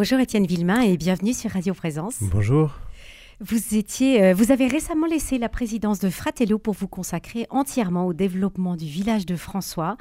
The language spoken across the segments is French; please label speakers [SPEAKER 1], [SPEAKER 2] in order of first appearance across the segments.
[SPEAKER 1] Bonjour Étienne Villemain et bienvenue sur Radio Présence.
[SPEAKER 2] Bonjour.
[SPEAKER 1] Vous, étiez, euh, vous avez récemment laissé la présidence de Fratello pour vous consacrer entièrement au développement du village de François.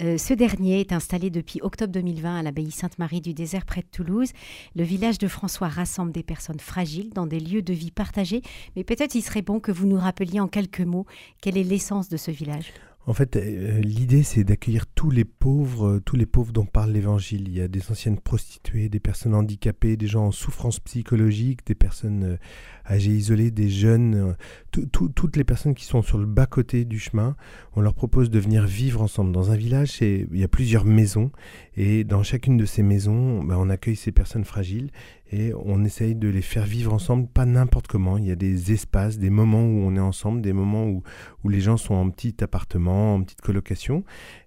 [SPEAKER 1] Euh, ce dernier est installé depuis octobre 2020 à l'abbaye Sainte-Marie du Désert près de Toulouse. Le village de François rassemble des personnes fragiles dans des lieux de vie partagés. Mais peut-être il serait bon que vous nous rappeliez en quelques mots quelle est l'essence de ce village.
[SPEAKER 2] En fait, euh, l'idée, c'est d'accueillir tous les pauvres, euh, tous les pauvres dont parle l'Évangile. Il y a des anciennes prostituées, des personnes handicapées, des gens en souffrance psychologique, des personnes euh, âgées isolées, des jeunes, toutes les personnes qui sont sur le bas-côté du chemin. On leur propose de venir vivre ensemble. Dans un village, il y a plusieurs maisons, et dans chacune de ces maisons, bah, on accueille ces personnes fragiles et on essaye de les faire vivre ensemble, pas n'importe comment. Il y a des espaces, des moments où on est ensemble, des moments où, où les gens sont en petit appartement, en petite colocation,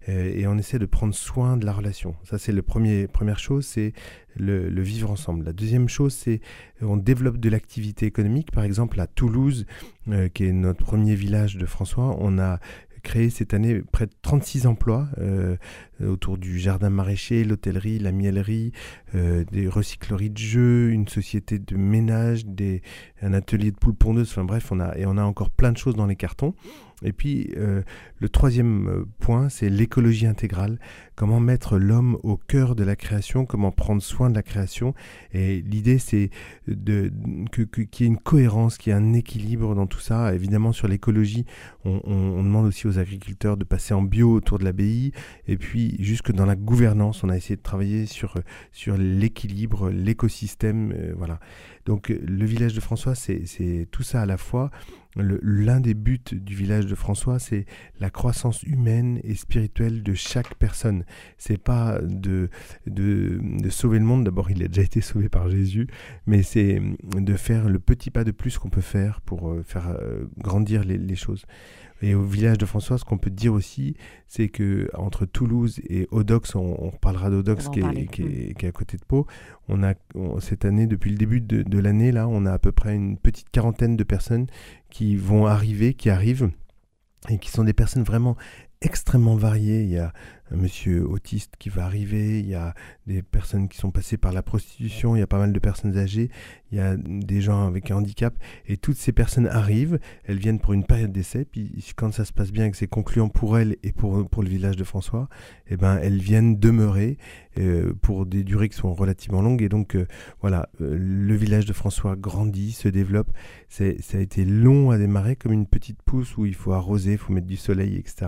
[SPEAKER 2] euh, et on essaie de prendre soin de la relation. Ça, c'est la première chose, c'est le, vivre ensemble. La deuxième chose, c'est on développe de l'activité économique. Par exemple, à Toulouse, euh, qui est notre premier village de François, on a créé cette année près de 36 emplois euh, autour du jardin maraîcher, l'hôtellerie, la miellerie, euh, des recycleries de jeux, une société de ménage, un atelier de poules pondeuses. Enfin bref, on a, et on a encore plein de choses dans les cartons. Et puis, euh, le troisième euh, point, c'est l'écologie intégrale. Comment mettre l'homme au cœur de la création, comment prendre soin de la création. Et l'idée, c'est de, qu'il y ait une cohérence, qu'il y ait un équilibre dans tout ça. Évidemment, sur l'écologie, on, on, demande aussi aux agriculteurs de passer en bio autour de l'abbaye. Et puis, jusque dans la gouvernance, on a essayé de travailler sur, sur l'équilibre, l'écosystème. Euh, voilà. Donc, le village de François, c'est tout ça à la fois l'un des buts du village de François, c'est la croissance humaine et spirituelle de chaque personne. C'est pas de, de, sauver le monde, d'abord il a déjà été sauvé par Jésus, mais c'est de faire le petit pas de plus qu'on peut faire pour euh, faire euh, grandir les choses. Et au village de François, ce qu'on peut dire aussi, c'est que entre Toulouse et Odox, on, on parlera d'Odox qui, qui, est à côté de Pau, on a cette année, depuis le début de, de l'année, là, on a à peu près une petite quarantaine de personnes qui vont arriver, qui arrivent, et qui sont des personnes vraiment extrêmement variées. Il y a un monsieur autiste qui va arriver, il y a des personnes qui sont passées par la prostitution, il y a pas mal de personnes âgées, il y a des gens avec un handicap, et toutes ces personnes arrivent, elles viennent pour une période d'essai, puis quand ça se passe bien et que c'est concluant pour elles et pour, pour le village de François, eh ben, elles viennent demeurer euh, pour des durées qui sont relativement longues, et donc euh, voilà, euh, le village de François grandit, se développe, ça a été long à démarrer comme une petite pousse où il faut arroser, il faut mettre du soleil, etc.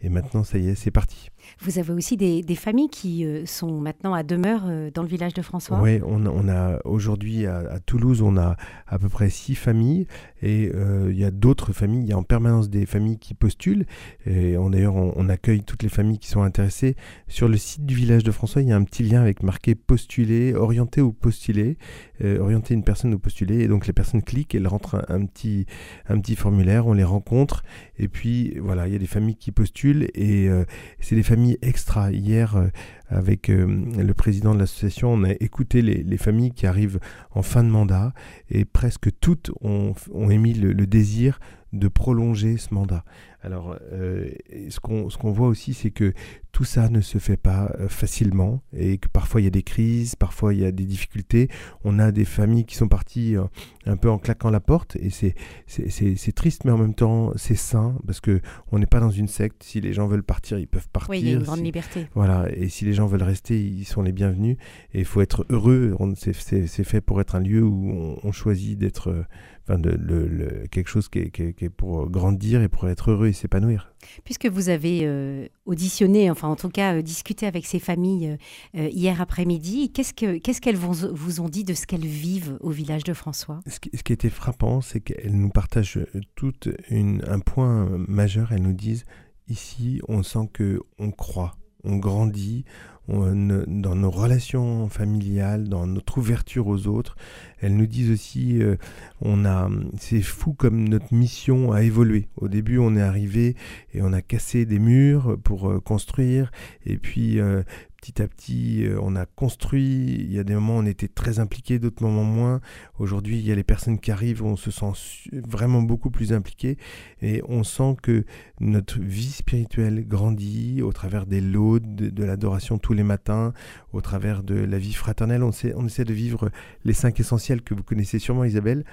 [SPEAKER 2] Et maintenant, ça y est, c'est parti.
[SPEAKER 1] Vous avez aussi des, familles qui euh, sont maintenant à demeure euh, dans le village de François?
[SPEAKER 2] Oui, on, a aujourd'hui à, Toulouse, on a à peu près six familles. Et euh, il y a d'autres familles, il y a en permanence des familles qui postulent. Et d'ailleurs on, accueille toutes les familles qui sont intéressées. Sur le site du village de François, il y a un petit lien avec marqué postuler, orienter ou postuler, orienter une personne ou postuler. Et donc les personnes cliquent, elles rentrent un, petit, un petit formulaire, on les rencontre. Et puis voilà, il y a des familles qui postulent et c'est des familles extra. Hier, euh, avec euh, le président de l'association, on a écouté les, familles qui arrivent en fin de mandat et presque toutes ont, émis le, désir de prolonger ce mandat. Alors, euh, ce qu'on voit aussi, c'est que tout ça ne se fait pas euh, facilement et que parfois il y a des crises, parfois il y a des difficultés. On a des familles qui sont parties euh, un peu en claquant la porte et c'est triste, mais en même temps c'est sain parce que on n'est pas dans une secte. Si les gens veulent partir, ils peuvent partir.
[SPEAKER 1] Oui, il y a une grande liberté.
[SPEAKER 2] Voilà, et si les gens veulent rester, ils sont les bienvenus. Et il faut être heureux. C'est fait pour être un lieu où on, choisit d'être enfin de, le, quelque chose qui est, qui, est, pour grandir et pour être heureux et s'épanouir.
[SPEAKER 1] Puisque vous avez euh, auditionné, enfin en tout cas euh, discuté avec ces familles euh, hier après-midi, qu'est-ce qu'elles qu'est-ce vous ont dit de ce qu'elles vivent au village de François?
[SPEAKER 2] Ce qui, ce qui, était frappant, c'est qu'elles nous partagent tout une, un point majeur. Elles nous disent ici, on sent que on croit, on grandit, dans nos relations familiales, dans notre ouverture aux autres. Elles nous disent aussi, euh, on a, c'est fou comme notre mission a évolué. Au début, on est arrivé et on a cassé des murs pour euh, construire, et puis euh, petit à petit, on a construit. Il y a des moments où on était très impliqués, d'autres moments moins. Aujourd'hui, il y a les personnes qui arrivent, on se sent vraiment beaucoup plus impliqués et on sent que notre vie spirituelle grandit au travers des lots, de, l'adoration tous les les matins, au travers de la vie fraternelle. On, sait, on essaie de vivre les cinq essentiels que vous connaissez sûrement, Isabelle.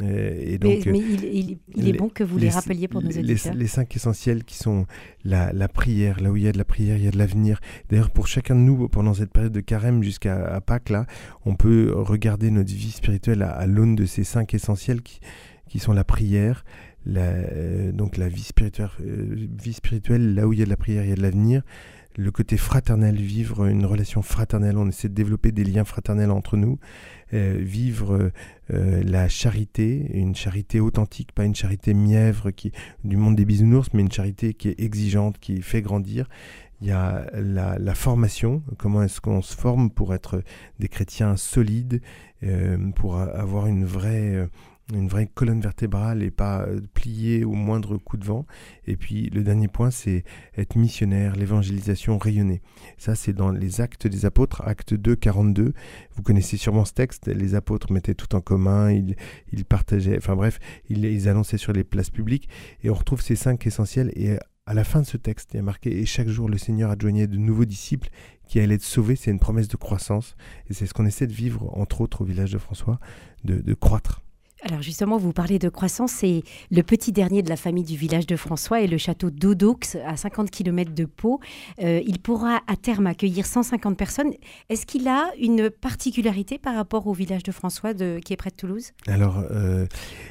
[SPEAKER 1] Euh, et donc, mais, il, est bon que vous les, rappeliez pour nos auditeurs.
[SPEAKER 2] Les, cinq essentiels qui sont la, la, prière, là où il y a de la prière, il y a de l'avenir. D'ailleurs, pour chacun de nous, pendant cette période de carême jusqu'à Pâques, là, on peut regarder notre vie spirituelle à, l'aune de ces cinq essentiels qui, qui sont la prière, la, euh, donc la vie spirituelle, euh, vie spirituelle, là où il y a de la prière, il y a de l'avenir. Le côté fraternel, vivre une relation fraternelle, on essaie de développer des liens fraternels entre nous. Euh, vivre la charité, une charité authentique, pas une charité mièvre qui, du monde des bisounours, mais une charité qui est exigeante, qui fait grandir. Il y a la, la formation, comment est-ce qu'on se forme pour être des chrétiens solides, pour avoir une vraie une vraie colonne vertébrale et pas euh, pliée au moindre coup de vent. Et puis le dernier point, c'est être missionnaire, l'évangélisation rayonnée. Ça, c'est dans les actes des apôtres, acte 2, 42. Vous connaissez sûrement ce texte, les apôtres mettaient tout en commun, ils, partageaient, enfin bref, ils, annonçaient sur les places publiques. Et on retrouve ces cinq essentiels. Et à la fin de ce texte, il y a marqué, et chaque jour le Seigneur adjoignait de nouveaux disciples qui allaient être sauvés. C'est une promesse de croissance. Et c'est ce qu'on essaie de vivre, entre autres, au village de François, de croître.
[SPEAKER 1] Alors justement, vous parlez de croissance, c'est le petit dernier de la famille du village de François et le château d'Audoux à 50 km de Pau. Euh, il pourra à terme accueillir 150 personnes. Est-ce qu'il a une particularité par rapport au village de François de, qui est près de Toulouse?
[SPEAKER 2] Alors, euh,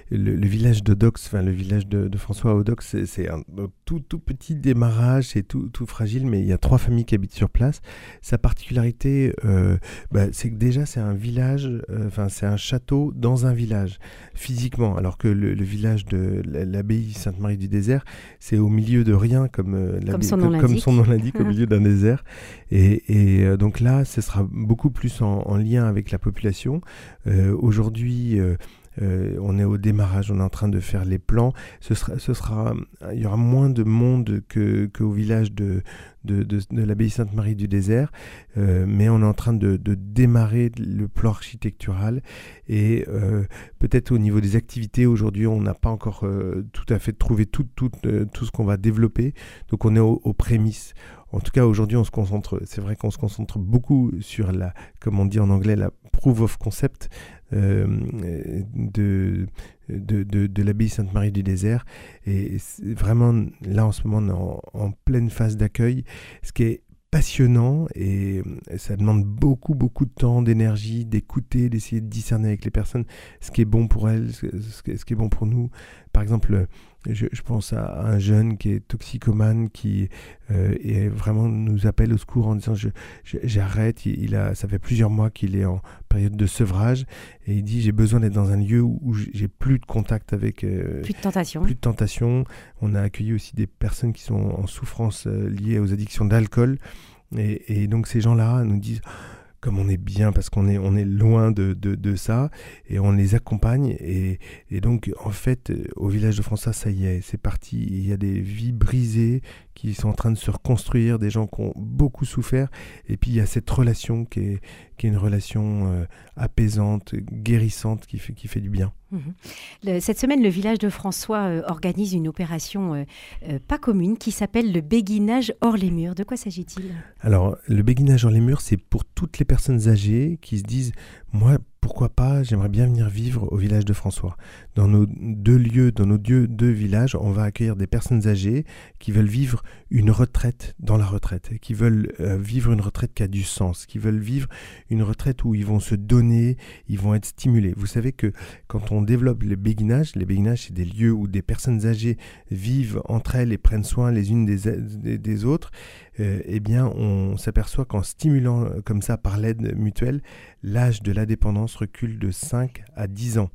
[SPEAKER 2] le, village d'Audoux, enfin le village de, François Audox, c'est un tout, tout petit démarrage, c'est tout, tout fragile, mais il y a trois familles qui habitent sur place. Sa particularité, euh, bah, c'est que déjà c'est un village, enfin c'est un château dans un village physiquement, alors que le, village de l'abbaye Sainte-Marie du Désert, c'est au milieu de rien, comme,
[SPEAKER 1] euh, comme
[SPEAKER 2] son
[SPEAKER 1] nom
[SPEAKER 2] l'indique, au milieu d'un désert. Et, euh, donc là, ce sera beaucoup plus en, lien avec la population. Euh, aujourd'hui, euh, on est au démarrage, on est en train de faire les plans. Ce sera, ce sera, il y aura moins de monde qu'au village de, de, de, l'abbaye Sainte-Marie du Désert, euh, mais on est en train de, démarrer le plan architectural et euh, peut-être au niveau des activités, aujourd'hui on n'a pas encore tout à fait trouvé tout, tout, tout ce qu'on va développer, donc on est aux prémices. En tout cas, aujourd'hui, on se concentre, c'est vrai qu'on se concentre beaucoup sur la, comme on dit en anglais, la proof of concept euh, de, de, de, l'abbaye Sainte-Marie du Désert. Et vraiment, là, en ce moment, est en, pleine phase d'accueil. Ce qui est passionnant et ça demande beaucoup beaucoup de temps, d'énergie, d'écouter, d'essayer de discerner avec les personnes ce qui est bon pour elles, ce qui est bon pour nous. Par exemple, je, pense à un jeune qui est toxicomane, qui euh, vraiment nous appelle au secours en disant j'arrête. il, a, ça fait plusieurs mois qu'il est en période de sevrage et il dit j'ai besoin d'être dans un lieu où, j'ai plus de contact avec
[SPEAKER 1] euh, plus de tentation.
[SPEAKER 2] Plus de tentation. On a accueilli aussi des personnes qui sont en souffrance euh, liée aux addictions d'alcool et, et, donc ces gens-là nous disent comme on est bien parce qu'on est, on est loin de, de, ça et on les accompagne. Et, et, donc, en fait, au village de François, ça y est, c'est parti. Il y a des vies brisées qui sont en train de se reconstruire, des gens qui ont beaucoup souffert. Et puis, il y a cette relation qui est, qui est une relation euh, apaisante, guérissante, qui fait, qui fait du bien.
[SPEAKER 1] Mhm. cette semaine, le village de François euh, organise une opération euh, pas commune qui s'appelle le béguinage hors les murs. De quoi s'agit-il?
[SPEAKER 2] Alors, le béguinage hors les murs, c'est pour toutes les personnes âgées qui se disent, moi, pourquoi pas, j'aimerais bien venir vivre au village de François. Dans nos deux lieux, dans nos deux, villages, on va accueillir des personnes âgées qui veulent vivre une retraite dans la retraite, qui veulent euh, vivre une retraite qui a du sens, qui veulent vivre une retraite où ils vont se donner, ils vont être stimulés. Vous savez que quand on développe les béguinages, les béguinages, c'est des lieux où des personnes âgées vivent entre elles et prennent soin les unes des, autres, euh, eh bien, on s'aperçoit qu'en stimulant comme ça par l'aide mutuelle, l'âge de la dépendance recule de 5 à 10 ans.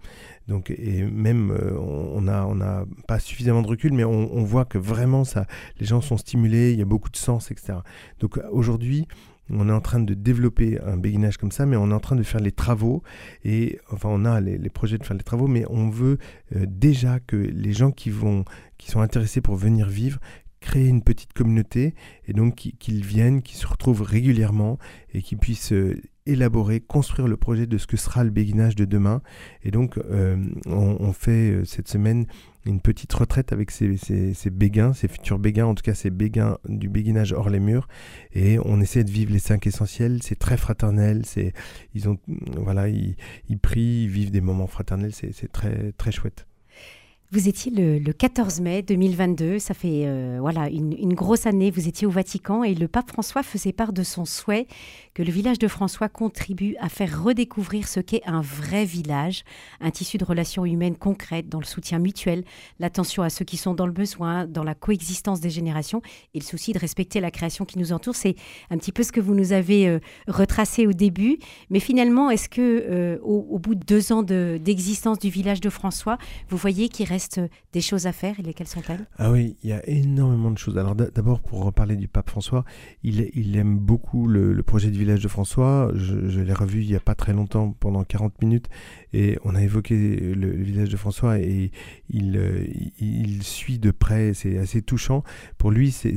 [SPEAKER 2] Donc, et même, euh, on n'a on a pas suffisamment de recul, mais on, voit que vraiment, ça, les gens sont stimulés, il y a beaucoup de sens, etc. Donc aujourd'hui, on est en train de développer un béguinage comme ça, mais on est en train de faire les travaux. Et enfin, on a les, projets de faire les travaux, mais on veut déjà que les gens qui sont intéressés pour venir vivre, créer une petite communauté et donc qu'ils viennent, qu'ils se retrouvent régulièrement et qu'ils puissent élaborer, construire le projet de ce que sera le béguinage de demain. Et donc, on, fait cette semaine une petite retraite avec ces, béguins, ces futurs béguins, en tout cas ces béguins du béguinage hors les murs. Et on essaie de vivre les cinq essentiels. C'est très fraternel. C'est, ils ont, voilà, ils prient, ils vivent des moments fraternels. C'est très, très chouette.
[SPEAKER 1] Vous étiez le, 14 mai 2022, ça fait euh, voilà une, grosse année, vous étiez au Vatican et le pape François faisait part de son souhait que le village de François contribue à faire redécouvrir ce qu'est un vrai village, un tissu de relations humaines concrètes dans le soutien mutuel, l'attention à ceux qui sont dans le besoin, dans la coexistence des générations et le souci de respecter la création qui nous entoure. C'est un petit peu ce que vous nous avez euh, retracé au début, mais finalement, est-ce que euh, au, bout de deux ans d'existence du village de François, vous voyez qu'il reste reste des choses à faire et lesquelles sont-elles
[SPEAKER 2] Ah oui, il y a énormément de choses. Alors d'abord, pour reparler du pape François, il, il aime beaucoup le, projet du village de François. Je, l'ai revu il n'y a pas très longtemps, pendant 40 minutes, et on a évoqué le, village de François et il, euh, il, suit de près, c'est assez touchant. Pour lui, c'est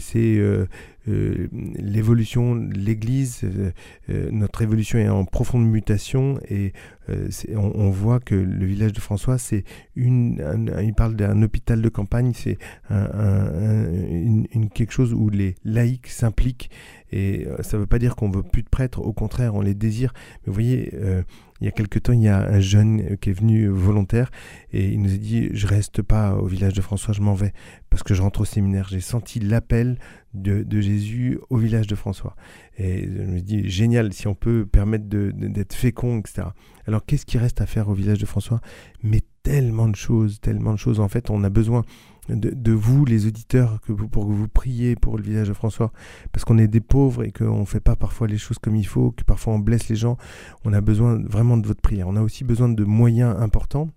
[SPEAKER 2] euh, l'évolution de l'Église, euh, euh, notre évolution est en profonde mutation et on, voit que le village de François, c'est une, il parle d'un hôpital de campagne, c'est une, quelque chose où les laïcs s'impliquent et ça ne veut pas dire qu'on veut plus de prêtres, au contraire, on les désire. Mais vous voyez, il y a quelque temps, il y a un jeune qui est venu volontaire et il nous a dit Je reste pas au village de François, je m'en vais parce que je rentre au séminaire. J'ai senti l'appel de, Jésus au village de François. Et je me dis Génial, si on peut permettre d'être fécond, etc. Alors qu'est-ce qui reste à faire au village de François? Mais tellement de choses, tellement de choses. En fait, on a besoin de, vous, les auditeurs, que pour que vous priez pour le village de François, parce qu'on est des pauvres et qu'on ne fait pas parfois les choses comme il faut, que parfois on blesse les gens. On a besoin vraiment de votre prière. On a aussi besoin de moyens importants.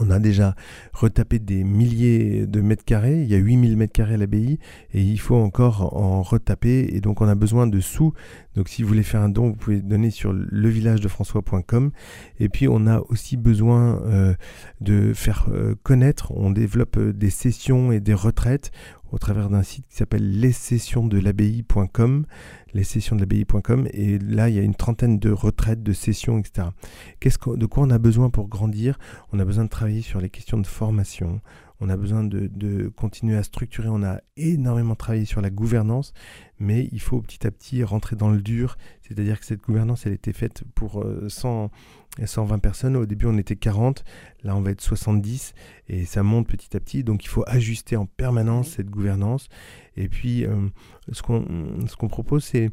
[SPEAKER 2] On a déjà retapé des milliers de mètres carrés, il y a 8000 mètres carrés à l'abbaye et il faut encore en retaper. Et donc on a besoin de sous. Donc si vous voulez faire un don, vous pouvez donner sur levillagedefrançois.com et puis on a aussi besoin euh, de faire euh, connaître, on développe euh, des sessions et des retraites au travers d'un site qui s'appelle lessessionsdelabbaye.com, lessessionsdelabbaye.com, et là il y a une trentaine de retraites, de sessions, etc. Qu'est-ce de quoi on a besoin pour grandir? On a besoin de travailler sur les questions de formation, on a besoin de, continuer à structurer, on a énormément travaillé sur la gouvernance, mais il faut petit à petit rentrer dans le dur, c'est-à-dire que cette gouvernance, elle était faite pour 100, euh, 120 personnes, au début on était 40, là on va être 70, et ça monte petit à petit, donc il faut ajuster en permanence cette gouvernance, et puis euh, ce qu'on propose, c'est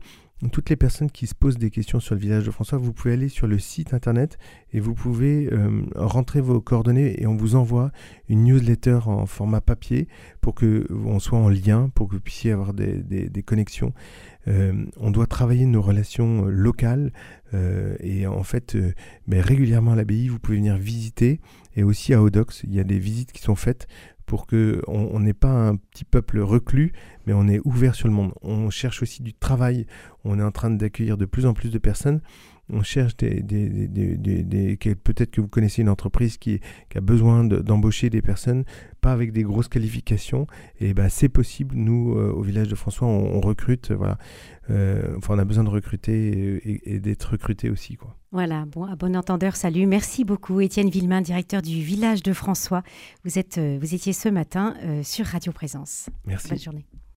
[SPEAKER 2] toutes les personnes qui se posent des questions sur le village de François, vous pouvez aller sur le site internet et vous pouvez euh, rentrer vos coordonnées et on vous envoie une newsletter en format papier pour que on soit en lien, pour que vous puissiez avoir des, connexions. Euh, on doit travailler nos relations locales euh, et en fait, ben, régulièrement à l'abbaye, vous pouvez venir visiter et aussi à Odox, il y a des visites qui sont faites pour que on n'est pas un petit peuple reclus, mais on est ouvert sur le monde. On cherche aussi du travail. On est en train d'accueillir de plus en plus de personnes. On cherche des, des, peut-être que vous connaissez une entreprise qui, a besoin d'embaucher des personnes, pas avec des grosses qualifications. Et ben c'est possible. Nous, euh, au village de François, on, recrute. Voilà. Euh, enfin, on a besoin de recruter et, d'être recruté aussi, quoi.
[SPEAKER 1] Voilà, bon, à bon entendeur, salut. Merci beaucoup, Étienne Villemain, directeur du village de François. Vous, êtes, euh, vous étiez ce matin sur Radio Présence.
[SPEAKER 2] Merci.
[SPEAKER 1] Bonne journée.